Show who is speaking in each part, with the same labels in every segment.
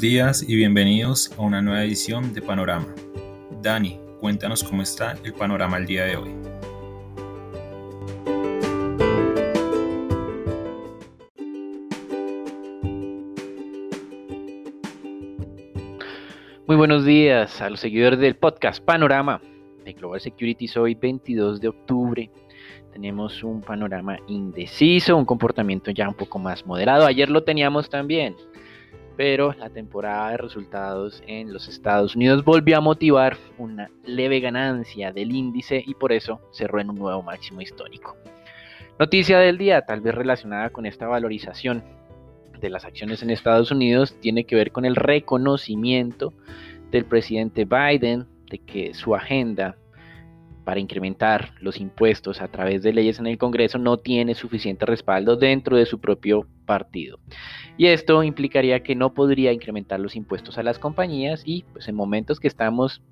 Speaker 1: Días y bienvenidos a una nueva edición de Panorama. Dani, cuéntanos cómo está el panorama el día de hoy.
Speaker 2: Muy buenos días a los seguidores del podcast Panorama de Global Securities hoy 22 de octubre. Tenemos un panorama indeciso, un comportamiento ya un poco más moderado. Ayer lo teníamos también, pero la temporada de resultados en los Estados Unidos volvió a motivar una leve ganancia del índice y por eso cerró en un nuevo máximo histórico. Noticia del día, tal vez relacionada con esta valorización de las acciones en Estados Unidos tiene que ver con el reconocimiento del presidente Biden de que su agenda para incrementar los impuestos a través de leyes en el Congreso no tiene suficiente respaldo dentro de su propio partido. Y esto implicaría que no podría incrementar los impuestos a las compañías y pues en momentos que estamos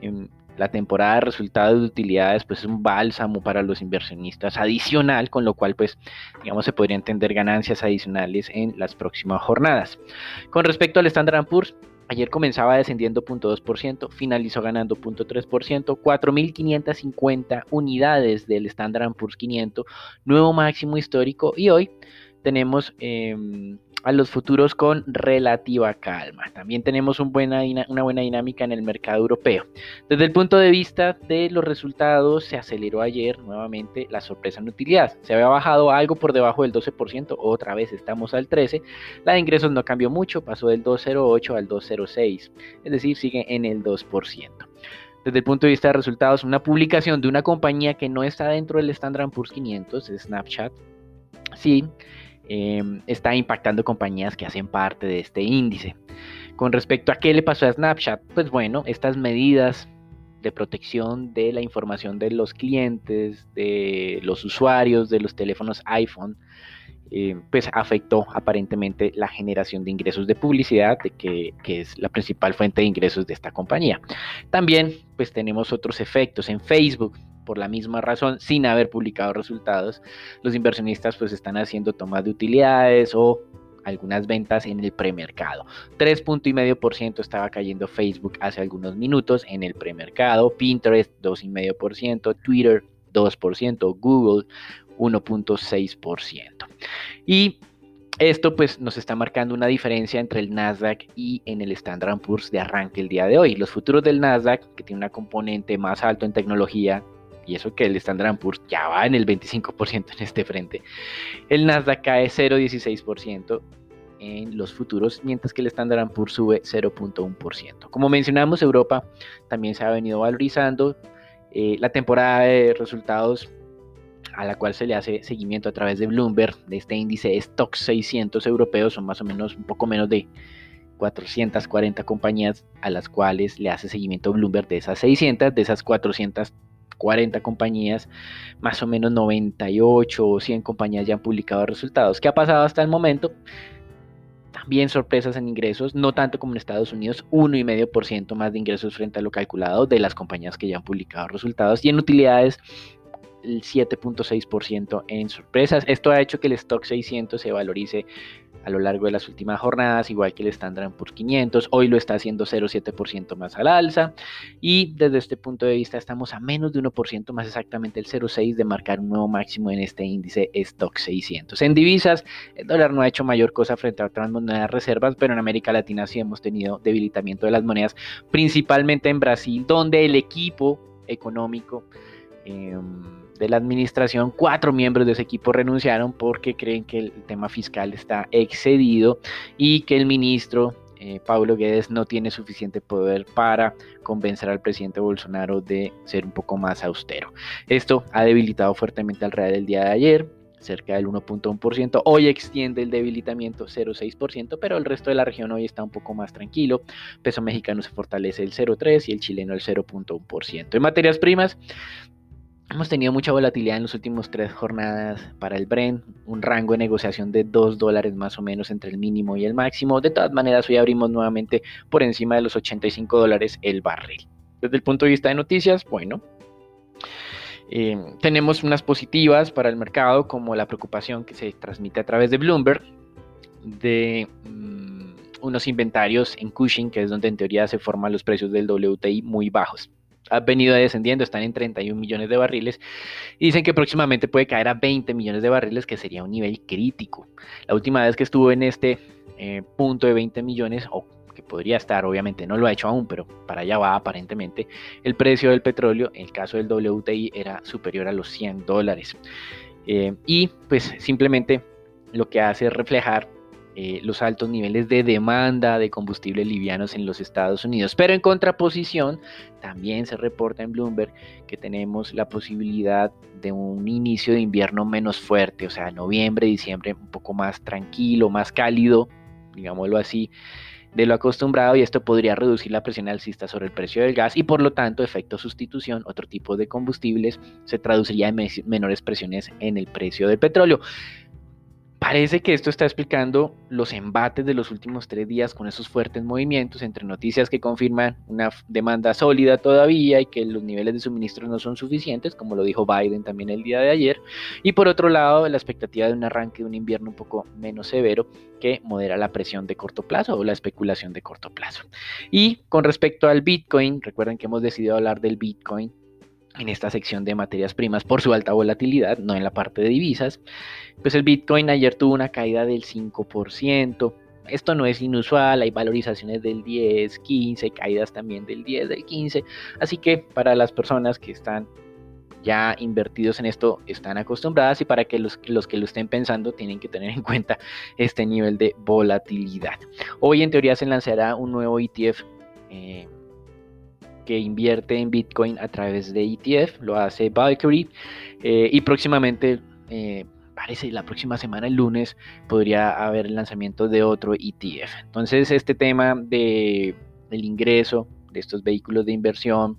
Speaker 2: en la temporada de resultados de utilidades pues es un bálsamo para los inversionistas adicional, con lo cual pues digamos se podría entender ganancias adicionales en las próximas jornadas. Con respecto al Standard Poor's, ayer comenzaba descendiendo 0.2%, finalizó ganando 0.3%, 4.550 unidades del Standard Poor's 500, nuevo máximo histórico. Y hoy tenemos em, a los futuros con relativa calma. También tenemos una buena dinámica en el mercado europeo. Desde el punto de vista de los resultados, se aceleró ayer nuevamente la sorpresa en utilidad. Se había bajado algo por debajo del 12%, otra vez estamos al 13%. La de ingresos no cambió mucho, pasó del 2,08 al 2,06, es decir, sigue en el 2% desde el punto de vista de resultados, una publicación de una compañía que no está dentro del Standard Poor's 500, Snapchat, sí, Em, está impactando compañías que hacen parte de este índice. Con respecto a qué le pasó a Snapchat, pues bueno, estas medidas de protección de la información de los clientes, de los usuarios de los teléfonos iPhone, eh, pues afectó aparentemente la generación de ingresos de publicidad, de que, es la principal fuente de ingresos de esta compañía. También pues tenemos otros efectos en Facebook por la misma razón, sin haber publicado resultados, los inversionistas pues están haciendo tomas de utilidades o algunas ventas en el premercado. 3.5% estaba cayendo Facebook hace algunos minutos en el premercado, Pinterest 2.5%, Twitter 2%, Google 1.6%. Y esto pues nos está marcando una diferencia entre el Nasdaq y en el Standard Poor's de arranque el día de hoy. Los futuros del Nasdaq, que tiene una componente más alto en tecnología, y eso que el Standard Poor's ya va en el 25% en este frente. El Nasdaq cae 0,16% en los futuros, mientras que el Standard Poor's sube 0.1%. Como mencionamos, Europa también se ha venido valorizando. Eh, la temporada de resultados a la cual se le hace seguimiento a través de Bloomberg, de este índice Stock 600 europeos, son más o menos un poco menos de 440 compañías a las cuales le hace seguimiento Bloomberg de esas 600, de esas 400 40 compañías, más o menos 98 o 100 compañías ya han publicado resultados. ¿Qué ha pasado hasta el momento? También sorpresas en ingresos, no tanto como en Estados Unidos, 1,5% más de ingresos frente a lo calculado de las compañías que ya han publicado resultados. Y en utilidades, el 7.6% en sorpresas. Esto ha hecho que el stock 600 se valorice a lo largo de las últimas jornadas, igual que el Standard Poor's 500. Hoy lo está haciendo 0,7% más al alza. Y desde este punto de vista estamos a menos de 1%, más exactamente el 0,6% de marcar un nuevo máximo en este índice Stock 600. En divisas, el dólar no ha hecho mayor cosa frente a otras monedas reservas, pero en América Latina sí hemos tenido debilitamiento de las monedas, principalmente en Brasil, donde el equipo económico... Eh, de la administración, cuatro miembros de ese equipo renunciaron porque creen que el tema fiscal está excedido y que el ministro eh, Pablo Guedes no tiene suficiente poder para convencer al presidente Bolsonaro de ser un poco más austero. Esto ha debilitado fuertemente al real del día de ayer, cerca del 1.1%. Hoy extiende el debilitamiento 0.6%, pero el resto de la región hoy está un poco más tranquilo. Peso mexicano se fortalece el 0.3% y el chileno el 0.1%. En materias primas, Hemos tenido mucha volatilidad en las últimas tres jornadas para el Brent, un rango de negociación de 2 dólares más o menos entre el mínimo y el máximo. De todas maneras, hoy abrimos nuevamente por encima de los 85 dólares el barril. Desde el punto de vista de noticias, bueno, eh, tenemos unas positivas para el mercado, como la preocupación que se transmite a través de Bloomberg de... Mm, unos inventarios en Cushing, que es donde en teoría se forman los precios del WTI muy bajos. Ha venido descendiendo, están en 31 millones de barriles y dicen que próximamente puede caer a 20 millones de barriles, que sería un nivel crítico. La última vez que estuvo en este eh, punto de 20 millones, o que podría estar, obviamente no lo ha hecho aún, pero para allá va aparentemente, el precio del petróleo, en el caso del WTI, era superior a los 100 dólares. Eh, y pues simplemente lo que hace es reflejar eh, los altos niveles de demanda de combustibles livianos en los Estados Unidos. Pero en contraposición, también se reporta en Bloomberg que tenemos la posibilidad de un inicio de invierno menos fuerte, o sea, noviembre, diciembre un poco más tranquilo, más cálido, digámoslo así, de lo acostumbrado y esto podría reducir la presión alcista sobre el precio del gas y por lo tanto efecto sustitución, otro tipo de combustibles, se traduciría en menores presiones en el precio del petróleo. Parece que esto está explicando los embates de los últimos tres días con esos fuertes movimientos entre noticias que confirman una demanda sólida todavía y que los niveles de suministro no son suficientes, como lo dijo Biden también el día de ayer, y por otro lado la expectativa de un arranque de un invierno un poco menos severo que modera la presión de corto plazo o la especulación de corto plazo. Y con respecto al Bitcoin, recuerden que hemos decidido hablar del Bitcoin en esta sección de materias primas por su alta volatilidad, no en la parte de divisas. Pues el Bitcoin ayer tuvo una caída del 5%. Esto no es inusual, hay valorizaciones del 10, 15, caídas también del 10, del 15. Así que para las personas que están ya invertidos en esto están acostumbradas y para que los, los, que lo estén pensando tienen que tener en cuenta este nivel de volatilidad. Hoy en teoría se lanzará un nuevo ETF eh, que invierte en Bitcoin a través de ETF, lo hace Valkyrie eh, y próximamente, eh, parece la próxima semana, el lunes, podría haber el lanzamiento de otro ETF. Entonces este tema de, del ingreso de estos vehículos de inversión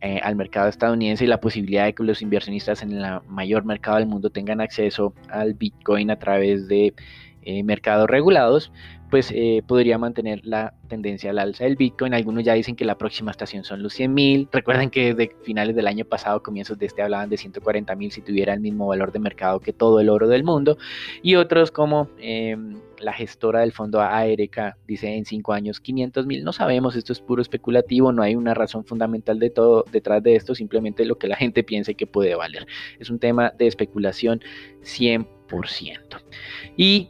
Speaker 2: eh, al mercado estadounidense y la posibilidad de que los inversionistas en el mayor mercado del mundo tengan acceso al Bitcoin a través de mercados regulados, pues eh, podría mantener la tendencia al alza del Bitcoin. Algunos ya dicen que la próxima estación son los 100 mil. Recuerden que desde finales del año pasado, comienzos de este, hablaban de 140 mil si tuviera el mismo valor de mercado que todo el oro del mundo. Y otros como em, la gestora del fondo ARK dice en 5 años 500 mil. No sabemos, esto es puro especulativo, no hay una razón fundamental de todo detrás de esto, simplemente lo que la gente piense que puede valer. Es un tema de especulación 100%. Y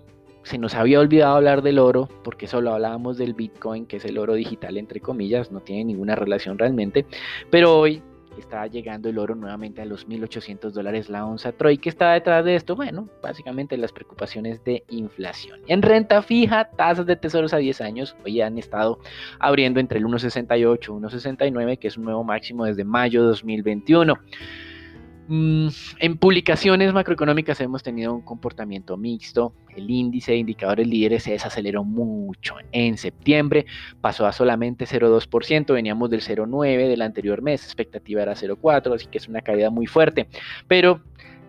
Speaker 2: se nos había olvidado hablar del oro, porque solo hablábamos del Bitcoin, que es el oro digital, entre comillas, no tiene ninguna relación realmente, pero hoy está llegando el oro nuevamente a los 1.800 dólares la onza Troy. ¿Qué está detrás de esto? Bueno, básicamente las preocupaciones de inflación. En renta fija, tasas de tesoros a 10 años hoy han estado abriendo entre el 1.68 y 1.69, que es un nuevo máximo desde mayo de 2021. Mm, en publicaciones macroeconómicas hemos tenido un comportamiento mixto. El índice de indicadores líderes se desaceleró mucho. En septiembre pasó a solamente 0,2%, veníamos del 0,9% del anterior mes, expectativa era 0,4%, así que es una caída muy fuerte. Pero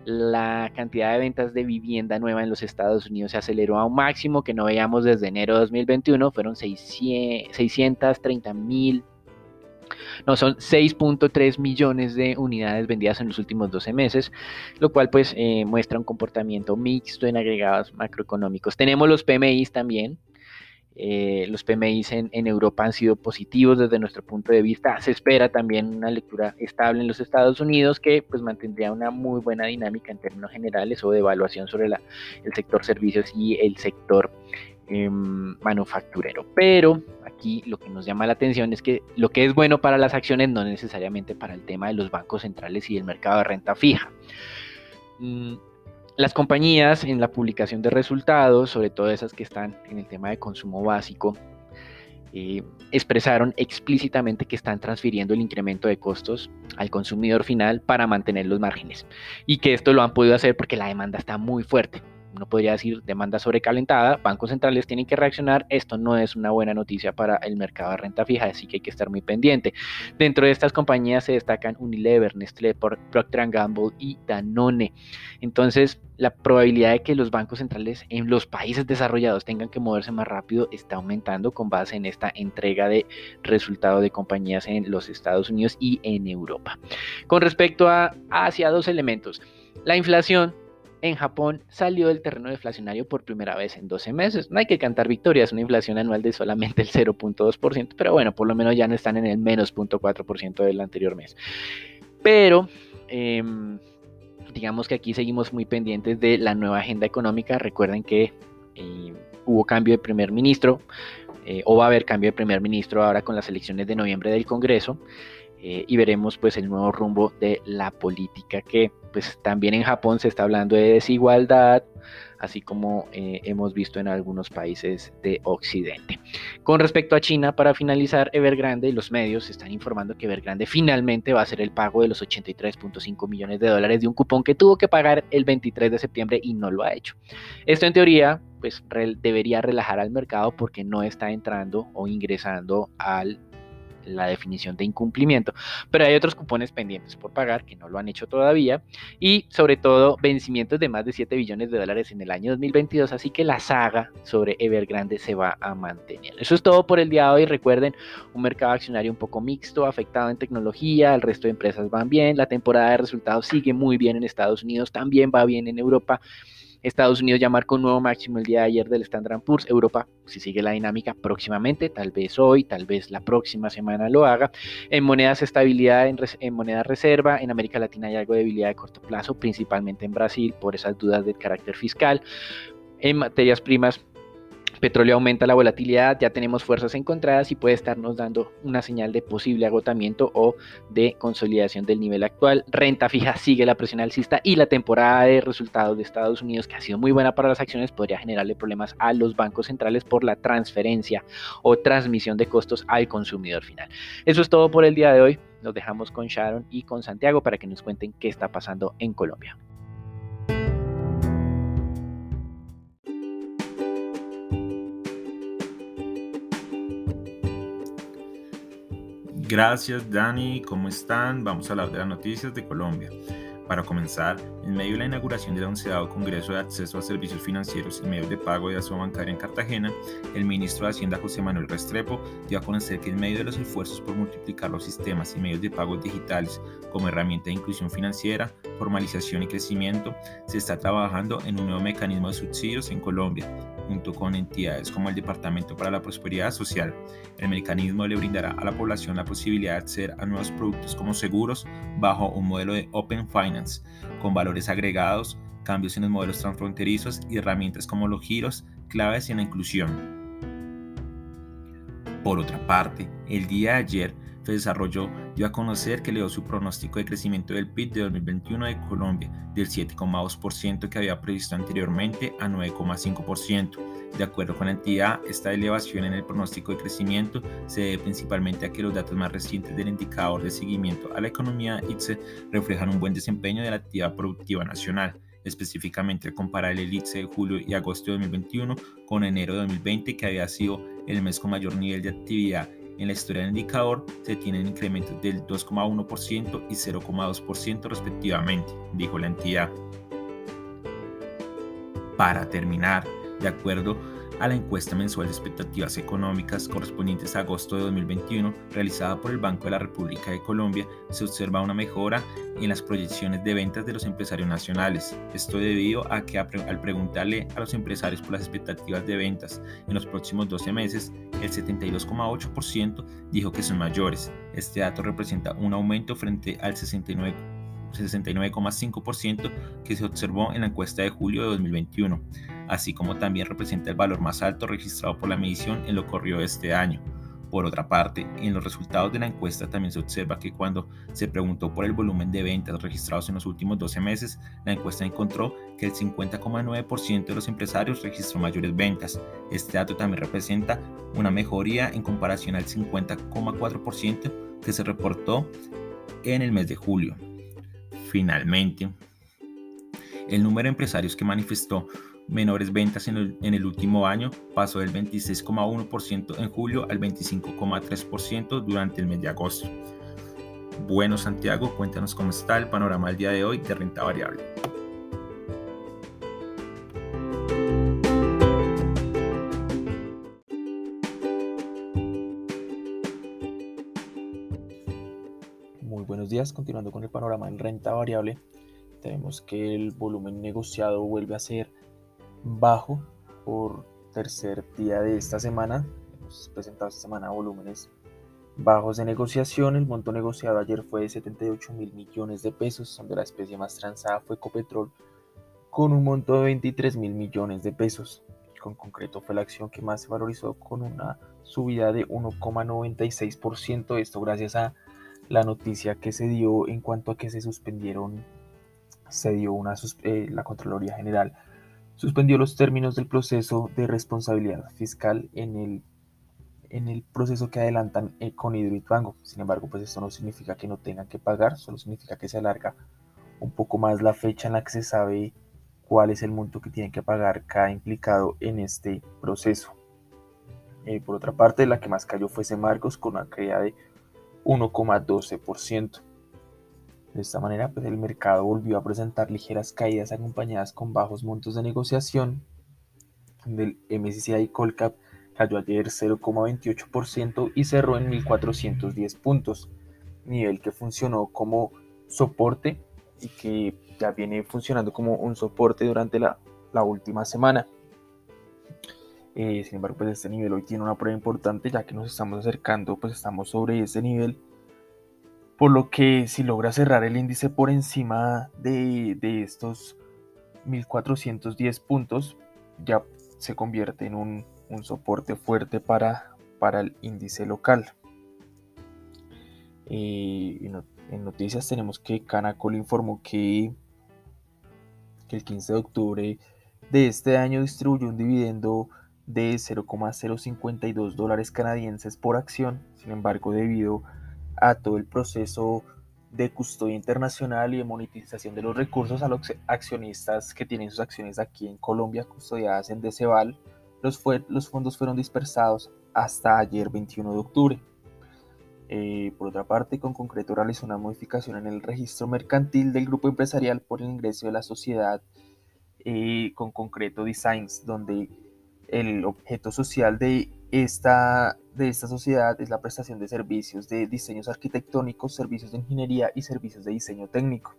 Speaker 2: la cantidad de ventas de vivienda nueva en los Estados Unidos se aceleró a un máximo que no veíamos desde enero de 2021, fueron 630 mil no, son 6.3 millones de unidades vendidas en los últimos 12 meses, lo cual pues eh, muestra un comportamiento mixto en agregados macroeconómicos. Tenemos los PMIs también. Eh, los PMIs en, Europa han sido positivos desde nuestro punto de vista. Se espera también una lectura estable en los Estados Unidos que pues mantendría una muy buena dinámica en términos generales o de evaluación sobre el sector servicios y el sector Em, manufacturero. Pero aquí lo que nos llama la atención es que lo que es bueno para las acciones no necesariamente para el tema de los bancos centrales y el mercado de renta fija. Mm, las compañías en la publicación de resultados, sobre todo esas que están en el tema de consumo básico, eh, expresaron explícitamente que están transfiriendo el incremento de costos al consumidor final para mantener los márgenes y que esto lo han podido hacer porque la demanda está muy fuerte uno podría decir demanda sobrecalentada, bancos centrales tienen que reaccionar, esto no es una buena noticia para el mercado de renta fija, así que hay que estar muy pendiente. Dentro de estas compañías se destacan Unilever, Nestlé, Procter Gamble y Danone. Entonces, la probabilidad de que los bancos centrales en los países desarrollados tengan que moverse más rápido está aumentando con base en esta entrega de resultados de compañías en los Estados Unidos y en Europa. Con respecto a hacia dos elementos, la inflación en Japón salió del terreno deflacionario por primera vez en 12 meses. No hay que cantar victorias, una inflación anual de solamente el 0.2%, pero bueno, por lo menos ya no están en el menos 0.4% del anterior mes. Pero... Em, digamos que aquí seguimos muy pendientes de la nueva agenda económica. Recuerden que eh, hubo cambio de primer ministro, eh, o va a haber cambio de primer ministro ahora con las elecciones de noviembre del Congreso. Eh, y veremos pues el nuevo rumbo de la política que pues también en Japón se está hablando de desigualdad, así como eh, hemos visto en algunos países de Occidente. Con respecto a China, para finalizar, Evergrande y los medios están informando que Evergrande finalmente va a hacer el pago de los 83.5 millones de dólares de un cupón que tuvo que pagar el 23 de septiembre y no lo ha hecho. Esto en teoría pues debería relajar al mercado porque no está entrando o ingresando al la definición de incumplimiento. Pero hay otros cupones pendientes por pagar que no lo han hecho todavía y sobre todo vencimientos de más de 7 billones de dólares en el año 2022, así que la saga sobre Evergrande se va a mantener. Eso es todo por el día de hoy. Recuerden, un mercado accionario un poco mixto, afectado en tecnología, el resto de empresas van bien, la temporada de resultados sigue muy bien en Estados Unidos, también va bien en Europa. Estados Unidos ya marcó un nuevo máximo el día de ayer del Standard Poor's. Europa, si sigue la dinámica próximamente, tal vez hoy, tal vez la próxima semana lo haga. En monedas estabilidad, en, en moneda reserva. En América Latina hay algo de debilidad de corto plazo, principalmente en Brasil, por esas dudas de carácter fiscal. En materias primas, petróleo aumenta la volatilidad, ya tenemos fuerzas encontradas y puede estarnos dando una señal de posible agotamiento o de consolidación del nivel actual. Renta fija sigue la presión alcista y la temporada de resultados de Estados Unidos, que ha sido muy buena para las acciones, podría generarle problemas a los bancos centrales por la transferencia o transmisión de costos al consumidor final. Eso es todo por el día de hoy. Nos dejamos con Sharon y con Santiago para que nos cuenten qué está pasando en Colombia.
Speaker 1: Gracias Dani, ¿cómo están? Vamos a hablar de las noticias de Colombia. Para comenzar, en medio de la inauguración del onceavo Congreso de Acceso a Servicios Financieros y Medios de Pago de Asoma Bancaria en Cartagena, el ministro de Hacienda José Manuel Restrepo dio a conocer que en medio de los esfuerzos por multiplicar los sistemas y medios de pago digitales como herramienta de inclusión financiera, formalización y crecimiento, se está trabajando en un nuevo mecanismo de subsidios en Colombia, junto con entidades como el Departamento para la Prosperidad Social. El mecanismo le brindará a la población la posibilidad de acceder a nuevos productos como seguros bajo un modelo de Open Finance, con valores agregados, cambios en los modelos transfronterizos y herramientas como los giros claves en la inclusión. Por otra parte, el día de ayer, se desarrolló dio a conocer que le dio su pronóstico de crecimiento del PIB de 2021 de Colombia del 7,2% que había previsto anteriormente a 9,5%. De acuerdo con la entidad, esta elevación en el pronóstico de crecimiento se debe principalmente a que los datos más recientes del indicador de seguimiento a la economía ITSE reflejan un buen desempeño de la actividad productiva nacional específicamente al comparar el ITSE de julio y agosto de 2021 con enero de 2020 que había sido el mes con mayor nivel de actividad en la historia del indicador se tienen incrementos del 2,1% y 0,2% respectivamente, dijo la entidad. Para terminar, de acuerdo a la encuesta mensual de expectativas económicas correspondientes a agosto de 2021 realizada por el Banco de la República de Colombia, se observa una mejora en las proyecciones de ventas de los empresarios nacionales. Esto debido a que al preguntarle a los empresarios por las expectativas de ventas en los próximos 12 meses, el 72,8% dijo que son mayores. Este dato representa un aumento frente al 69,5% que se observó en la encuesta de julio de 2021 así como también representa el valor más alto registrado por la medición en lo corrido de este año. Por otra parte, en los resultados de la encuesta también se observa que cuando se preguntó por el volumen de ventas registrados en los últimos 12 meses, la encuesta encontró que el 50,9% de los empresarios registró mayores ventas. Este dato también representa una mejoría en comparación al 50,4% que se reportó en el mes de julio. Finalmente, el número de empresarios que manifestó menores ventas en el, último año pasó del 26,1% en julio al 25,3% durante el mes de agosto. Bueno, Santiago, cuéntanos cómo está el panorama al día de hoy de renta variable.
Speaker 3: Muy buenos días, continuando con el panorama en renta variable. tenemos que el volumen negociado vuelve a ser bajo por tercer día de esta semana. Hemos presentado esta semana volúmenes bajos de negociación. El monto negociado ayer fue de 78 mil millones de pesos, donde la especie más transada fue Ecopetrol con un monto de 23 mil millones de pesos. Con concreto fue la acción que más se valorizó con una subida de 1,96%. Esto gracias a la noticia que se dio en cuanto a que se suspendieron, se dio una, eh, la Contraloría General suspendió los términos del proceso de responsabilidad fiscal en el, en el proceso que adelantan con Hidroituango. Sin embargo, pues esto no significa que no tengan que pagar, solo significa que se alarga un poco más la fecha en la que se sabe cuál es el monto que tiene que pagar cada implicado en este proceso. Eh, por otra parte, la que más cayó fue Marcos con una caída de 1,12%. De esta manera, pues el mercado volvió a presentar ligeras caídas acompañadas con bajos montos de negociación. Del MSCI Colcap cayó ayer 0,28% y cerró en 1.410 puntos, nivel que funcionó como soporte y que ya viene funcionando como un soporte durante la, última semana. Eh, sin embargo, pues este nivel hoy tiene una prueba importante ya que nos estamos acercando, pues estamos sobre ese nivel por lo que si logra cerrar el índice por encima de, estos 1410 puntos, ya se convierte en un, soporte fuerte para, para, el índice local. Eh, en noticias tenemos que Canacol informó que, que el 15 de octubre de este año distribuyó un dividendo de 0,052 dólares canadienses por acción. Sin embargo, debido a a todo el proceso de custodia internacional y de monetización de los recursos a los accionistas que tienen sus acciones aquí en Colombia custodiadas en Deceval. Los, fue, los fondos fueron dispersados hasta ayer 21 de octubre. Eh, por otra parte, con concreto realizó una modificación en el registro mercantil del grupo empresarial por el ingreso de la sociedad eh, con concreto Designs, donde el objeto social de esta, de esta sociedad es la prestación de servicios de diseños arquitectónicos, servicios de ingeniería y servicios de diseño técnico.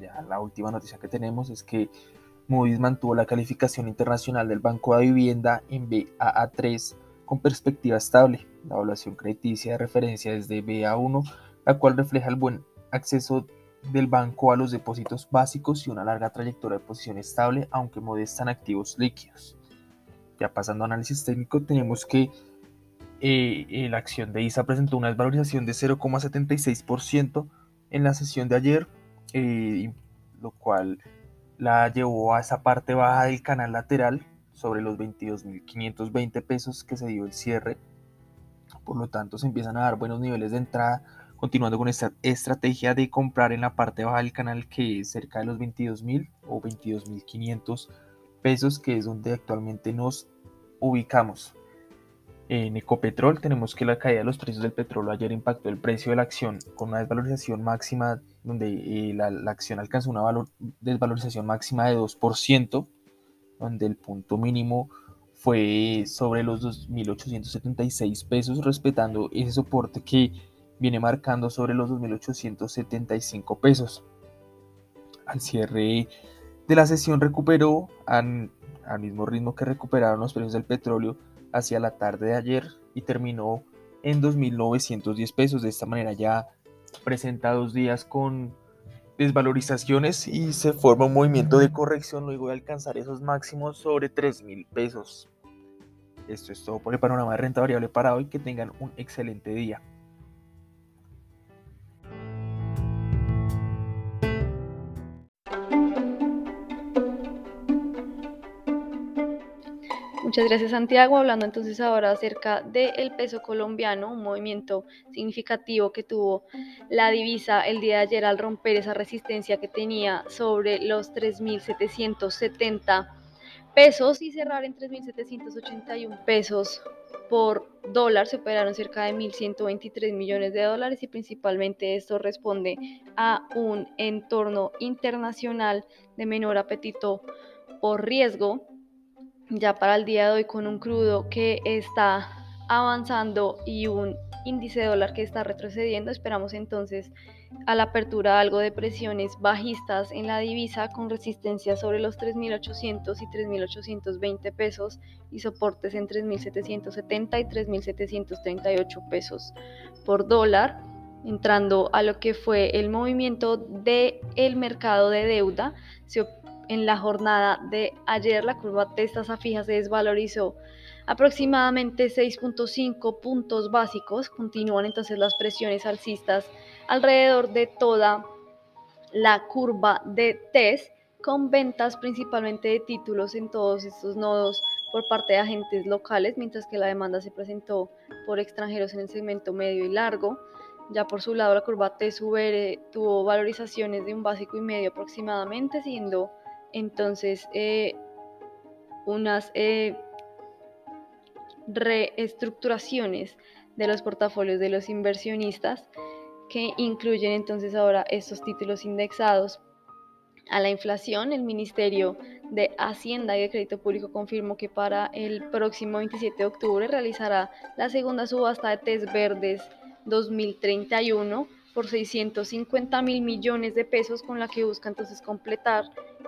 Speaker 3: Ya la última noticia que tenemos es que Moody's mantuvo la calificación internacional del Banco de Vivienda en BAA3 con perspectiva estable. La evaluación crediticia de referencia es de BA1, la cual refleja el buen acceso del banco a los depósitos básicos y una larga trayectoria de posición estable, aunque modestan activos líquidos. Ya pasando a análisis técnico, tenemos que eh, eh, la acción de ISA presentó una desvalorización de 0,76% en la sesión de ayer, eh, lo cual la llevó a esa parte baja del canal lateral sobre los 22.520 pesos que se dio el cierre. Por lo tanto, se empiezan a dar buenos niveles de entrada, continuando con esta estrategia de comprar en la parte baja del canal que es cerca de los 22.000 o 22.500 pesos, que es donde actualmente nos ubicamos. En Ecopetrol tenemos que la caída de los precios del petróleo ayer impactó el precio de la acción con una desvalorización máxima, donde eh, la, acción alcanzó una valor, desvalorización máxima de 2%, donde el punto mínimo fue sobre los 2.876 pesos, respetando ese soporte que viene marcando sobre los 2.875 pesos. Al cierre de la sesión recuperó al, mismo ritmo que recuperaron los precios del petróleo hacia la tarde de ayer y terminó en 2.910 pesos. De esta manera ya presenta dos días con desvalorizaciones y se forma un movimiento de corrección luego de alcanzar esos máximos sobre 3.000 pesos. Esto es todo por el panorama de renta variable para hoy. Que tengan un excelente día.
Speaker 4: Muchas gracias Santiago. Hablando entonces ahora acerca del peso colombiano, un movimiento significativo que tuvo la divisa el día de ayer al romper esa resistencia que tenía sobre los 3.770 pesos y cerrar en 3.781 pesos por dólar. Se operaron cerca de 1.123 millones de dólares y principalmente esto responde a un entorno internacional de menor apetito por riesgo ya para el día de hoy con un crudo que está avanzando y un índice dólar que está retrocediendo. Esperamos entonces a la apertura algo de presiones bajistas en la divisa con resistencia sobre los 3.800 y 3.820 pesos y soportes en 3.770 y 3.738 pesos por dólar entrando a lo que fue el movimiento del el mercado de deuda. En la jornada de ayer la curva de tasa fija se desvalorizó aproximadamente 6.5 puntos básicos. Continúan entonces las presiones alcistas alrededor de toda la curva de TES con ventas principalmente de títulos en todos estos nodos por parte de agentes locales, mientras que la demanda se presentó por extranjeros en el segmento medio y largo. Ya por su lado, la curva T-SUBERE tuvo valorizaciones de un básico y medio aproximadamente, siendo entonces eh, unas eh, reestructuraciones de los portafolios de los inversionistas que incluyen entonces ahora estos títulos indexados a la inflación. El Ministerio de Hacienda y de Crédito Público confirmó que para el próximo 27 de octubre realizará la segunda subasta de test verdes 2031 por 650 mil millones de pesos, con la que busca entonces completar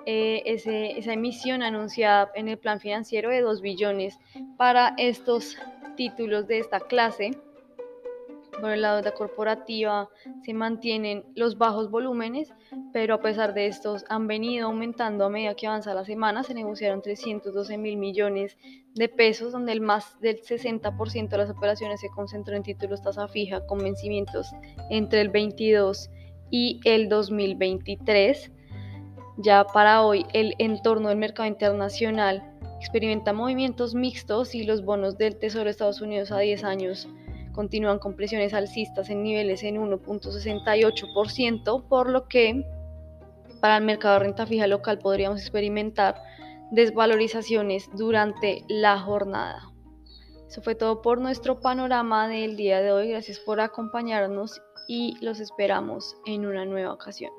Speaker 4: eh, esa emisión anunciada en el plan financiero de 2 billones para estos títulos de esta clase por el lado de la corporativa se mantienen los bajos volúmenes, pero a pesar de estos han venido aumentando a medida que avanza la semana. Se negociaron 312 mil millones de pesos, donde el más del 60% de las operaciones se concentró en títulos tasa fija con vencimientos entre el 22 y el 2023. Ya para hoy el entorno del mercado internacional experimenta movimientos mixtos y los bonos del Tesoro de Estados Unidos a 10 años continúan con presiones alcistas en niveles en 1.68%, por lo que para el mercado de renta fija local podríamos experimentar desvalorizaciones durante la jornada. Eso fue todo por nuestro panorama del día de hoy. Gracias por acompañarnos y los esperamos en una nueva ocasión.